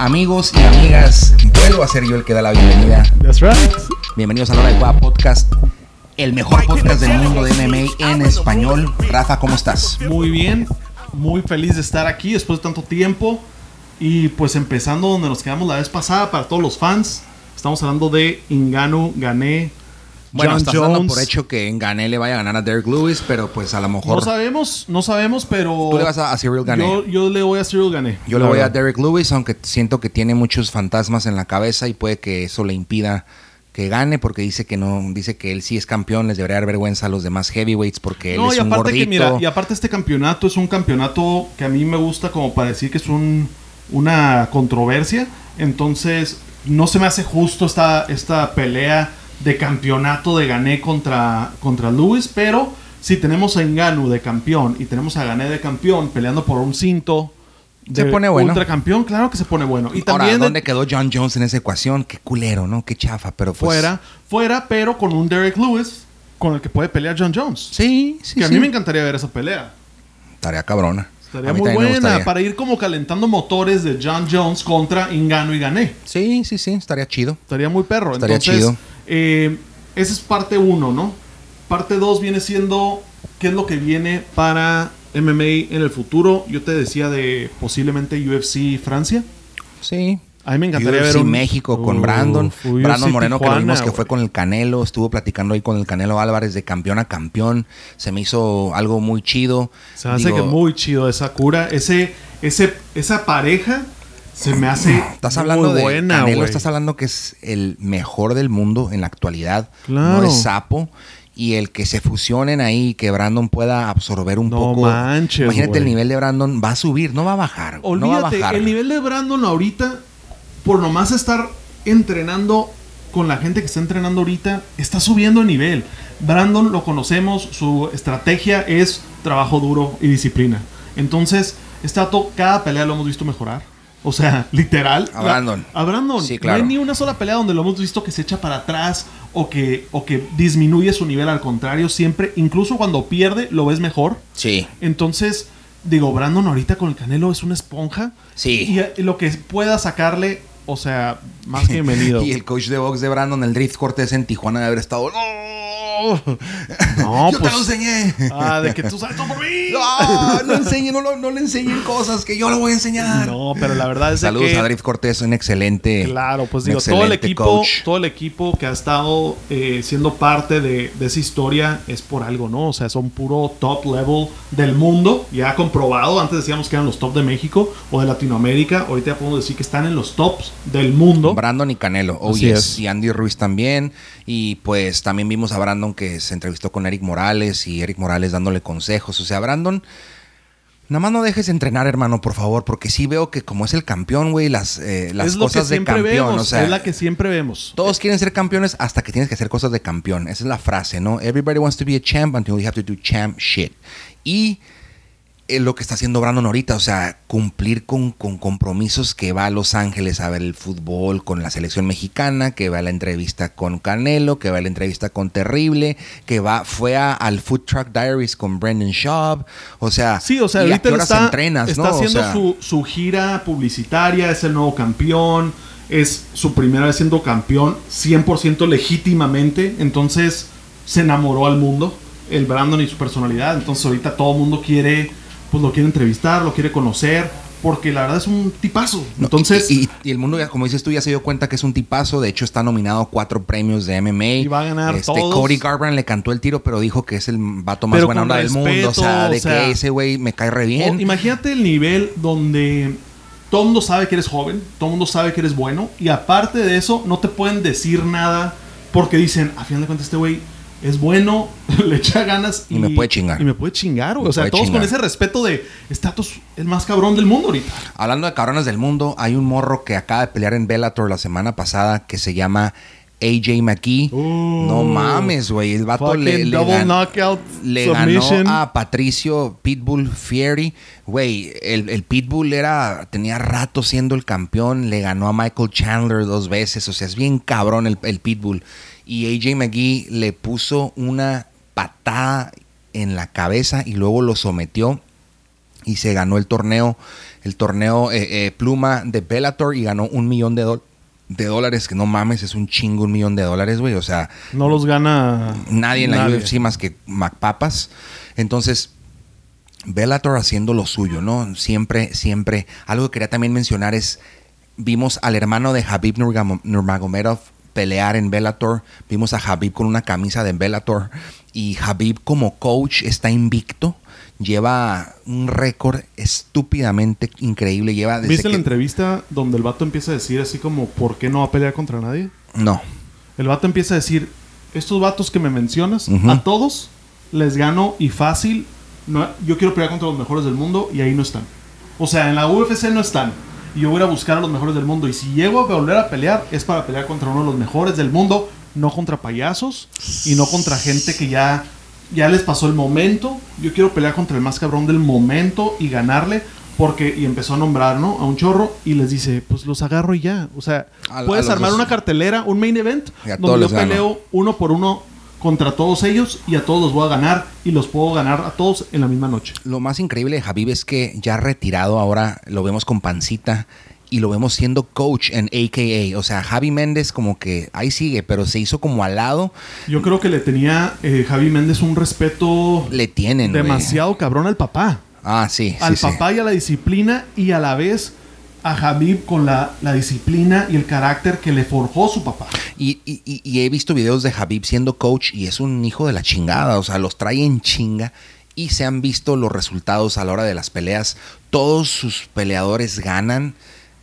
Amigos y amigas, vuelvo a ser yo el que da la bienvenida. That's right. Bienvenidos a la hora de Cueva Podcast, el mejor podcast del mundo de MMA en español. Rafa, ¿cómo estás? Muy bien. Muy feliz de estar aquí después de tanto tiempo. Y pues empezando donde nos quedamos la vez pasada para todos los fans. Estamos hablando de Ingano, Gané, Bueno, John estás dando Jones. por hecho que en Gané le vaya a ganar a Derek Lewis, pero pues a lo mejor No sabemos, no sabemos, pero. tú le vas a, a Cyril Gané. Yo, yo le voy a Cyril Gané. Yo le voy a. Derek Lewis, aunque siento que tiene muchos fantasmas en la cabeza y puede que eso le impida que gane porque dice que no, dice que él sí es campeón, les debería dar vergüenza a los demás heavyweights porque él No, es y un aparte gordito. que mira, y aparte este campeonato es un campeonato que a mí me gusta como para decir que es un, una controversia. Entonces, no se me hace justo esta, esta pelea de campeonato de Gané contra, contra Lewis, pero si tenemos a Enganu de campeón y tenemos a Gané de campeón peleando por un cinto Se de pone bueno. ultracampeón, claro que se pone bueno. Y Ahora, también de- ¿dónde quedó John Jones en esa ecuación? Qué culero, ¿no? Qué chafa, pero pues... fuera, fuera, pero con un Derek Lewis con el que puede pelear John Jones. Sí, sí, que a sí. mí me encantaría ver esa pelea. Tarea cabrona. Estaría muy buena para ir como calentando motores de John Jones contra Ingano y Gané. Sí, sí, sí, estaría chido. Estaría muy perro. Estaría Entonces, chido. Eh, esa es parte uno, ¿no? Parte dos viene siendo qué es lo que viene para MMA en el futuro. Yo te decía de posiblemente UFC Francia. Sí. A mí me encantaría UFC ver un México con Uf, Brandon. UFC Brandon Moreno que lo vimos que fue con el Canelo. Estuvo platicando ahí con el Canelo Álvarez de campeón a campeón. Se me hizo algo muy chido. Se me hace Digo, que muy chido esa cura. Ese, ese, esa pareja se me hace Estás hablando muy de buena, Canelo, estás hablando que es el mejor del mundo en la actualidad. Claro. No es sapo. Y el que se fusionen ahí, que Brandon pueda absorber un No poco. manches, Imagínate el nivel de Brandon va a subir, no va a bajar. güey, no va a Olvídate, bajar. el nivel de Brandon ahorita, por nomás estar entrenando con la gente que está entrenando ahorita, está subiendo de nivel. Brandon lo conocemos, su estrategia es trabajo duro y disciplina. Entonces, dato, cada pelea lo hemos visto mejorar. O sea, literal. A Brandon. A Brandon. Sí, claro. No hay ni una sola pelea donde lo hemos visto que se echa para atrás o que, o que disminuye su nivel. Al contrario, siempre, incluso cuando pierde, lo ves mejor. Sí. Entonces, digo, Brandon ahorita con el Canelo es una esponja. Sí. Y, y lo que pueda sacarle, o sea, más que bienvenido. Y el coach de box de Brandon, el Drift Cortés en Tijuana, de haber estado. ¡No! No, Yo pues- te lo enseñé. Ah, de que tú sabes todo por mí. No, no enseñe, no, lo- no le enseñen cosas que yo le voy a enseñar. No, pero la verdad es de Saludos que... a Drift Cortés, un excelente. Claro, pues digo, todo el equipo, coach. todo el equipo que ha estado eh, siendo parte de, de esa historia es por algo, ¿no? O sea, son puro top level del mundo, ya comprobado. Antes decíamos que eran los top de México o de Latinoamérica. Ahorita ya podemos decir que están en los tops del mundo. Brandon y Canelo, oh Así yes. es. Y Andy Ruiz también. Y pues también vimos a Brandon que se entrevistó con Eric Morales y Eric Morales dándole consejos. O sea, Brandon, nada más no dejes de entrenar, hermano, por favor, porque sí veo que como es el campeón, güey, las, eh, las es cosas de campeón. vemos, o sea, es la que siempre vemos. Todos quieren ser campeones hasta que tienes que hacer cosas de campeón. Esa es la frase, ¿no? Everybody wants to be a champ until you have to do champ shit. Y es lo que está haciendo Brandon ahorita, o sea, cumplir con, con compromisos que va a Los Ángeles a ver el fútbol con la selección mexicana, que va a la entrevista con Canelo, que va a la entrevista con Terrible, que va, fue a- al Food Truck Diaries con Brendan Schaub, o sea, Sí, o sea, ¿y a ahorita está, entrenas, está no? O haciendo sea, su, su gira publicitaria, es el nuevo campeón, es su primera vez siendo campeón 100% legítimamente, entonces se enamoró al mundo, el Brandon y su personalidad, entonces ahorita todo el mundo quiere, pues lo quiere entrevistar, lo quiere conocer, porque la verdad es un tipazo. No, Entonces, y, y- y el mundo, ya, como dices tú, ya se dio cuenta que es un tipazo. De hecho, está nominado a cuatro premios de MMA. Y va a ganar este, todos. Cody Garbrandt le cantó el tiro, pero dijo que es el vato más Pero buena onda del mundo. O sea, de o sea, que ese güey me cae re bien. O imagínate el nivel donde todo el mundo sabe que eres joven, todo el mundo sabe que eres bueno, y aparte de eso, no te pueden decir nada porque dicen, a final de cuentas, este güey es bueno, le echa ganas Y me puede chingar. Y me puede chingar, güey. O sea, todos chingar. con ese respeto de Status, el más cabrón del mundo ahorita. Hablando de cabrones del mundo, hay un morro que acaba de pelear en Bellator la semana pasada que se llama AJ McKee. Uh, no mames, güey. El vato le, le double gan- knockout le submission. ganó a Patricio Pitbull Fieri. Güey, el, el Pitbull era, tenía rato siendo el campeón. Le ganó a Michael Chandler dos veces. O sea, es bien cabrón el, el Pitbull. Y AJ McGee le puso una patada en la cabeza y luego lo sometió. y se ganó el torneo, el torneo eh, eh, pluma de Bellator y ganó un millón de, dólares de dólares, que no mames, es un chingo, un millón de dólares, güey. O sea. No los gana. Nadie en la UFC más que MacPapas. Entonces, Bellator haciendo lo suyo, ¿no? Siempre, siempre. Algo que quería también mencionar es. Vimos al hermano de Habib Nurmagomedov pelear en Bellator. Vimos a Habib con una camisa de Bellator. Y Habib, como coach, está invicto lleva un récord estúpidamente increíble. Lleva ¿Viste la entrevista donde el vato empieza a decir así como ¿por qué no va a pelear contra nadie? No. El vato empieza a decir, estos vatos que me mencionas, a todos les gano y fácil. No, yo quiero pelear contra los mejores del mundo y ahí no están. O sea, en la UFC no están. Y yo voy a buscar a los mejores del mundo. Y si llego a volver a pelear, es para pelear contra uno de los mejores del mundo, no contra payasos y no contra gente que ya ya les pasó el momento. Yo quiero pelear contra el más cabrón del momento y ganarle. Porque, y empezó a nombrar, ¿no? A un chorro y les dice, pues los agarro y ya. O sea, puedes armar una cartelera, un main event, donde yo peleo uno por uno contra todos ellos y a todos los voy a ganar y los puedo ganar a todos en la misma noche. Lo más increíble de Javib es que ya retirado ahora lo vemos con pancita y lo vemos siendo coach en AKA. O sea, Javi Méndez como que ahí sigue, pero se hizo como al lado. Yo creo que le tenía eh, Javi Méndez un respeto. Le tienen. Demasiado cabrón al papá. Ah, sí. Al papá y a la disciplina y a la vez a Javib con la, disciplina y el carácter que le forjó su papá. Y, y, he visto videos de Javib siendo coach y es un hijo de la chingada. O sea, los trae en chinga y se han visto los resultados a la hora de las peleas. Todos sus peleadores ganan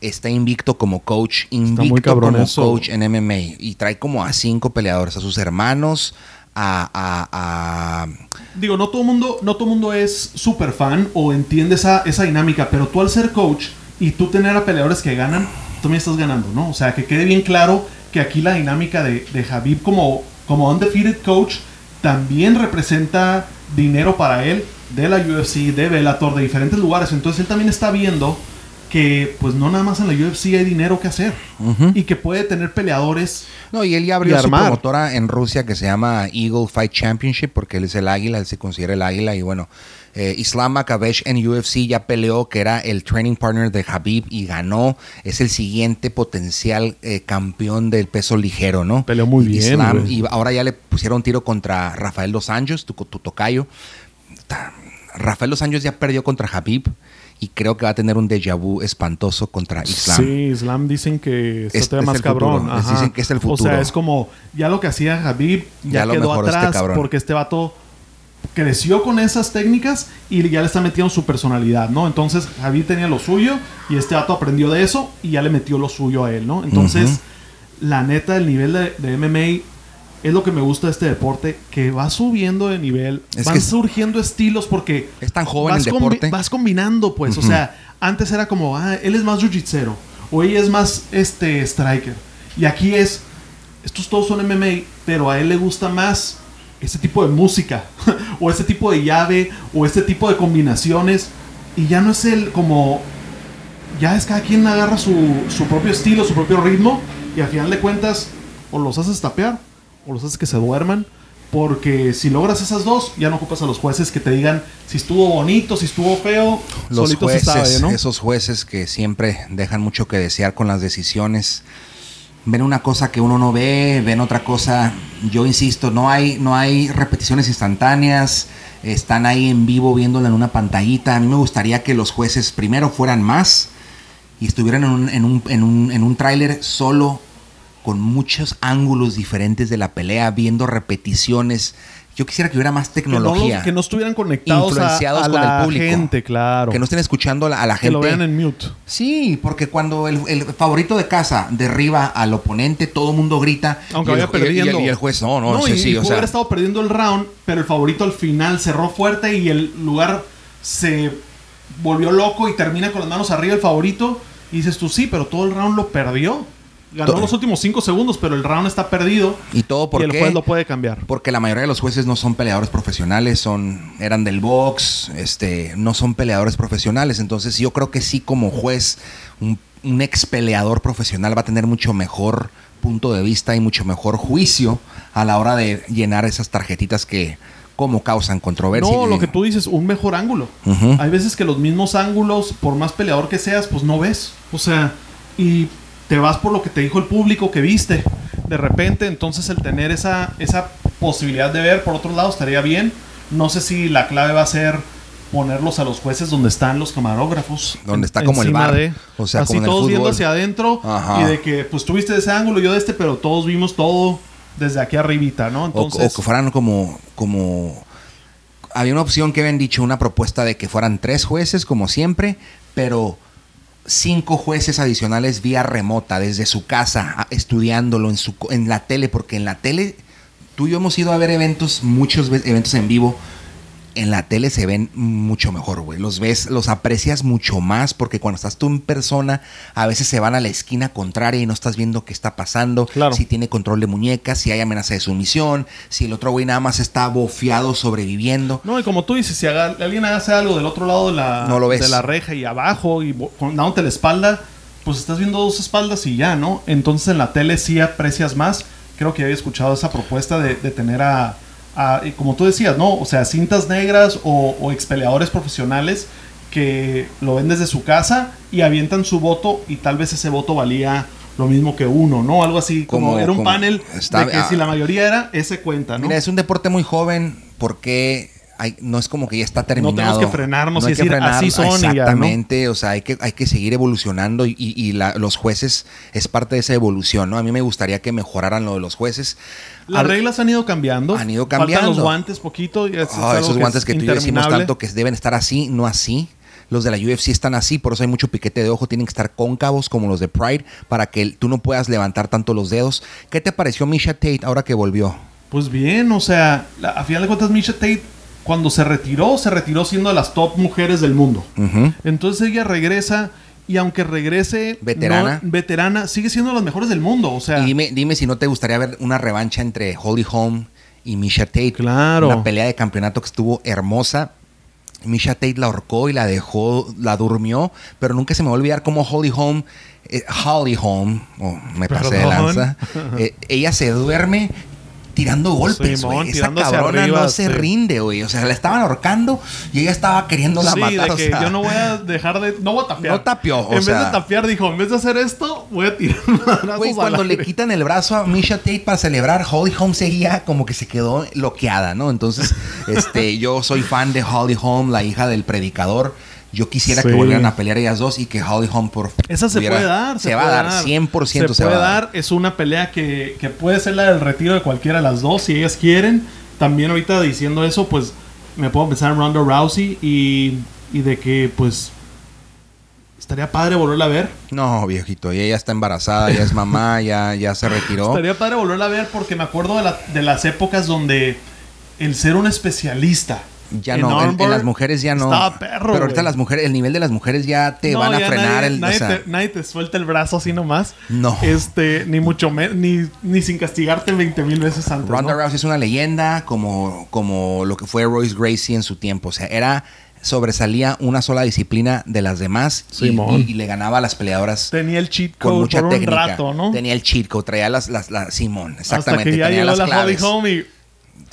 está invicto como coach, invicto como coach en MMA y trae como a cinco peleadores, a sus hermanos, a, digo no todo mundo no todo mundo es super fan o entiende esa, esa dinámica, pero tú al ser coach y tú tener a peleadores que ganan, tú me estás ganando, ¿no? O sea, que quede bien claro que aquí la dinámica de, de Javib como, como undefeated coach también representa dinero para él de la UFC, de Bellator, de diferentes lugares. Entonces él también está viendo que pues no nada más en la UFC hay dinero que hacer y que puede tener peleadores. No, y él ya abrió su promotora en Rusia que se llama Eagle Fight Championship porque él es el águila, él se considera el águila y bueno, eh, Islam Makabesh en UFC ya peleó que era el training partner de Habib y ganó, es el siguiente potencial eh, campeón del peso ligero, ¿no? Peleó muy bien. y ahora ya le pusieron tiro contra Rafael Dos Anjos, tu, tu tocayo. Rafael Dos Anjos ya perdió contra Habib y creo que va a tener un déjà vu espantoso contra Islam. Sí, Islam dicen que está más cabrón. Dicen que es el futuro. O sea, es como ya lo que hacía Habib ya, quedó este atrás porque este vato creció con esas técnicas y ya le está metiendo su personalidad, ¿no? Entonces Habib tenía lo suyo y este vato aprendió de eso y ya le metió lo suyo a él, ¿no? Entonces, la neta, el nivel de, de MMA es lo que me gusta de este deporte, que va subiendo de nivel, van surgiendo estilos porque... Es tan joven el deporte. vas combinando, pues, o sea, antes era como, ah, él es más jiu-jitsu, o ella es más, este, striker. Y aquí es, estos todos son MMA, pero a él le gusta más este tipo de música, o este tipo de llave, o este tipo de combinaciones, y ya no es el como... Ya es cada quien agarra su, su propio estilo, su propio ritmo, y al final de cuentas, o los haces tapear, o los haces que se duerman. Porque si logras esas dos, ya no ocupas a los jueces que te digan si estuvo bonito, si estuvo feo. Los jueces, esos jueces que siempre dejan mucho que desear con las decisiones. Ven una cosa que uno no ve, ven otra cosa. Yo insisto, no hay, no hay repeticiones instantáneas. Están ahí en vivo viéndola en una pantallita. A mí me gustaría que los jueces primero fueran más y estuvieran en un, en un, en un, en un tráiler solo con muchos ángulos diferentes de la pelea, viendo repeticiones. Yo quisiera que hubiera más tecnología. Que no, estuvieran conectados influenciados con el público. gente, claro. Que no estén escuchando a la, gente. Que lo vean en mute. Sí, porque cuando el, favorito de casa derriba al oponente, todo el mundo grita. Aunque vaya perdiendo. Y el, juez, no, no, no sí, sí, o sea, haber estado perdiendo el round, pero el favorito al final cerró fuerte y el lugar se volvió loco y termina con las manos arriba el favorito. Y dices tú, sí, pero todo el round lo perdió. Ganó los últimos 5 segundos, pero el round está perdido. Y todo porque. el juez lo puede cambiar. Porque la mayoría de los jueces no son peleadores profesionales, son eran del box, este, no son peleadores profesionales. Entonces, yo creo que sí, como juez, un, un ex peleador profesional va a tener mucho mejor punto de vista y mucho mejor juicio a la hora de llenar esas tarjetitas que cómo causan controversia. No, Y- lo que tú dices, un mejor ángulo. Hay veces que los mismos ángulos, por más peleador que seas, pues no ves. O sea, y te vas por lo que te dijo el público que viste. De repente, entonces el tener esa, esa posibilidad de ver, por otro lado, estaría bien. No sé si la clave va a ser ponerlos a los jueces donde están los camarógrafos. Donde está como el bar. de- O sea, así como en el todos viendo hacia adentro Ajá. y de que pues tuviste ese ángulo, yo de este, pero todos vimos todo desde aquí arribita, ¿no? O, Entonces, o que fueran como, como... Había una opción que habían dicho, una propuesta de que fueran tres jueces, como siempre, pero cinco jueces adicionales vía remota, desde su casa, estudiándolo en, su, en la tele, porque en la tele, tú y yo hemos ido a ver eventos, muchos ve- eventos en vivo, en la tele se ven mucho mejor, güey. Los ves, los aprecias mucho más porque cuando estás tú en persona, a veces se van a la esquina contraria y no estás viendo qué está pasando. Claro. Si tiene control de muñecas, si hay amenaza de sumisión, si el otro güey nada más está bofeado sobreviviendo. No, y como tú dices, si haga- alguien hace algo del otro lado de la, No lo ves. de la reja y abajo y dándote la espalda, pues estás viendo dos espaldas y ya, ¿no? Entonces en la tele sí aprecias más. Creo que había escuchado esa propuesta de, de tener a, a- como tú decías, ¿no? O sea, cintas negras o, o expeleadores profesionales que lo ven desde su casa y avientan su voto y tal vez ese voto valía lo mismo que uno, ¿no? Algo así, como, Como- era un como- panel está- de que ah. si la mayoría era, ese cuenta, ¿no? Mira, es un deporte muy joven porque hay, no es como que ya está terminado. tenemos que frenarnos y hay que decir, así son y ya, ¿no? Exactamente, o sea, hay que, hay que seguir evolucionando y, y- y la- los jueces es parte de esa evolución, ¿no? A mí me gustaría que mejoraran lo de los jueces. Las Al- reglas han ido cambiando. Han ido Faltan cambiando. los guantes poquito. es Ah, esos que guantes es que tú y yo decimos tanto que deben estar así, no así. Los de la UFC están así, por eso hay mucho piquete de ojo. Tienen que estar cóncavos como los de Pride para que tú no puedas levantar tanto los dedos. ¿Qué te pareció Misha Tate ahora que volvió? Pues bien, o sea, la- a final de cuentas, Misha Tate, cuando se retiró, se retiró siendo de las top mujeres del mundo. Entonces ella regresa y aunque regrese Veterana. no- veterana, sigue siendo de las mejores del mundo. O sea, Y dime, dime si no te gustaría ver una revancha entre Holly Holm y Misha Tate. Claro. Una pelea de campeonato que estuvo hermosa. Misha Tate la ahorcó y la dejó, la durmió, pero nunca se me va a olvidar cómo Holly Holm, eh, Holly Holm, oh, me pasé de lanza, eh, ella se duerme tirando golpes, güey. Esa cabrona arriba, no se sí. rinde, güey. O sea, la estaban ahorcando y ella estaba queriéndola sí, matar. de o que sea. yo no voy a dejar de. No voy a tapear. No tapeó, o En vez de tapear, dijo: en vez de hacer esto, voy a tirar Güey, cuando le aire". quitan el brazo a Misha Tate para celebrar, Holly Holm seguía como que se quedó bloqueada, ¿no? Entonces, este, yo soy fan de Holly Holm, la hija del predicador. Yo quisiera que volvieran a pelear ellas dos y que Holly Holm por Esa se pudiera- puede dar. Se, va puede a dar, 100% se, puede dar. Es una pelea que, que puede ser la del retiro de cualquiera de las dos, si ellas quieren. También ahorita diciendo eso, pues me puedo pensar en Ronda Rousey y, y de que, pues, estaría padre volverla a ver. No, viejito, y ella está embarazada, ya es mamá, ya, ya se retiró. Estaría padre volverla a ver porque me acuerdo de, la- de las épocas donde el ser un especialista. Ya en no, en, las mujeres ya no. Estaba perro. Pero ahorita las mujeres, el nivel de las mujeres ya te No, van a frenar nadie, el. o nadie, sea, te, nadie te suelta el brazo así nomás. No. Este, ni mucho menos, ni, ni sin castigarte 20 mil veces antes. Ronda ¿no? Rousey es una leyenda como, como lo que fue Royce Gracie en su tiempo. O sea, era sobresalía una sola disciplina de las demás y, Simón. y- y le ganaba a las peleadoras Tenía el cheat con code mucha por un técnica. rato, ¿no? Tenía el cheat code, traía las, las, las- Simón, Hasta exactamente. que ya tenía llegó las la claves.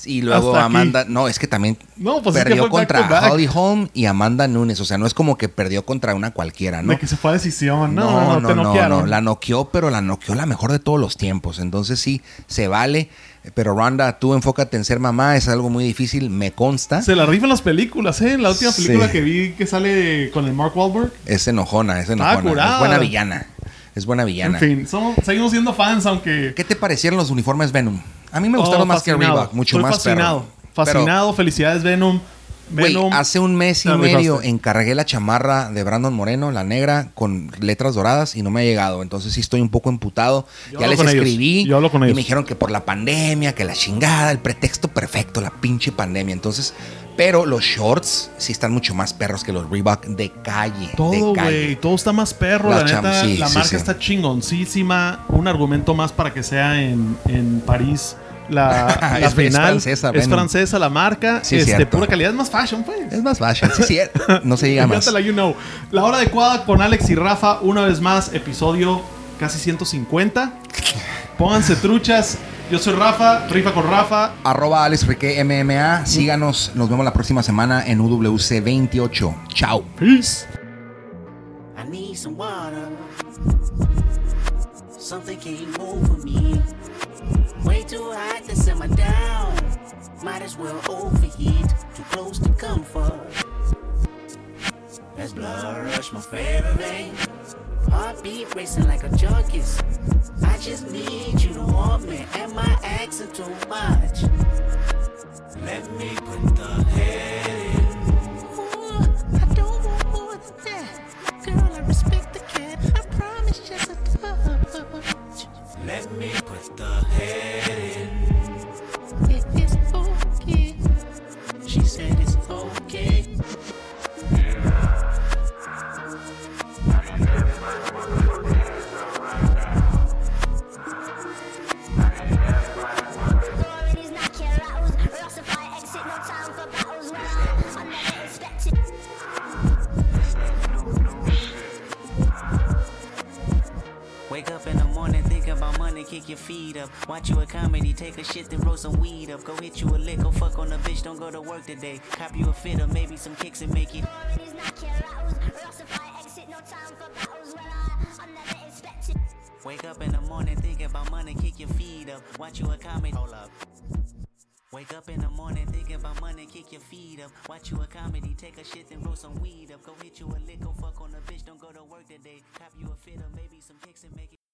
Y... Luego hasta aquí. Amanda, no, es que también No, pues es que perdió back contra back. Holly Holm y Amanda Nunes. O sea, no es como que perdió contra una cualquiera, ¿no? De que se fue a decisión. No, no, no, no, te no, la noqueó, pero la noqueó la mejor de todos los tiempos. Entonces sí, se vale. Pero Ronda, tú enfócate en ser mamá, es algo muy difícil, me consta. Se la rifan las películas, ¿eh? La última Sí. película que vi que sale con el Mark Wahlberg. Es enojona, es Ah, enojona. curada. Es buena villana. Es buena villana. En fin, somos, seguimos siendo fans, aunque... ¿Qué te parecieron los uniformes Venom? A mí me gustaron Oh, más que. Reebok, mucho Estoy más fascinado. perro. Fascinado, felicidades Venom. Güey, hace un mes y medio encargué la chamarra de Brandon Moreno, la negra, con letras doradas y no me ha llegado. Entonces sí estoy un poco emputado. Yo ya les escribí Yo hablo con y me dijeron que por la pandemia, que la chingada, el pretexto perfecto, la pinche pandemia. Entonces, pero los shorts sí están mucho más perros que los Reebok de calle. Todo, güey. Todo está más perro. La La, cham- neta, sí, la sí, marca sí. está chingoncísima. Un argumento más para que sea en, en París. La, la Es- es final. francesa, Es francesa la marca. Sí, este, cierto. pura calidad. Es más fashion, pues. Es más fashion. Sí, sí, no se diga más. Cántala, you know. La hora adecuada con Alex y Rafa. Una vez más, episodio casi 150. Pónganse truchas. Yo soy Rafa, Rifa con Rafa. Arroba Alex Rique MMA. Síganos. Nos vemos la próxima semana en UWC 28. Chao. Peace. I need some water. Something came over me. Too hot to simmer down. Might as well overheat. Too close to comfort. That's blood rush, my favorite vein. Heartbeat racing like a junkie's. I just need you to want me. Am I asking too much? Let me put the head in. Ooh, I don't want more than that. Girl, I respect the cat. I promise just a touch. Let me put the head money, kick your feet up. Watch you a comedy, take a shit, then roll some weed up. Go hit you a lick, go fuck on the bitch, don't go to work today. Cop you a fit or maybe some kicks and make it. Authorities knock your aroused. Rastafari exit, no time for battles. Well, I, I never expected. Wake up in the morning, think about money, kick your feet up. Watch you a comedy, hold up. Wake up in the morning, think about money, kick your feet up. Watch you a comedy, take a shit, then roll some weed up. Go hit you a lick, go fuck on the bitch, don't go to work today. Cop you a fit or maybe some kicks and make it.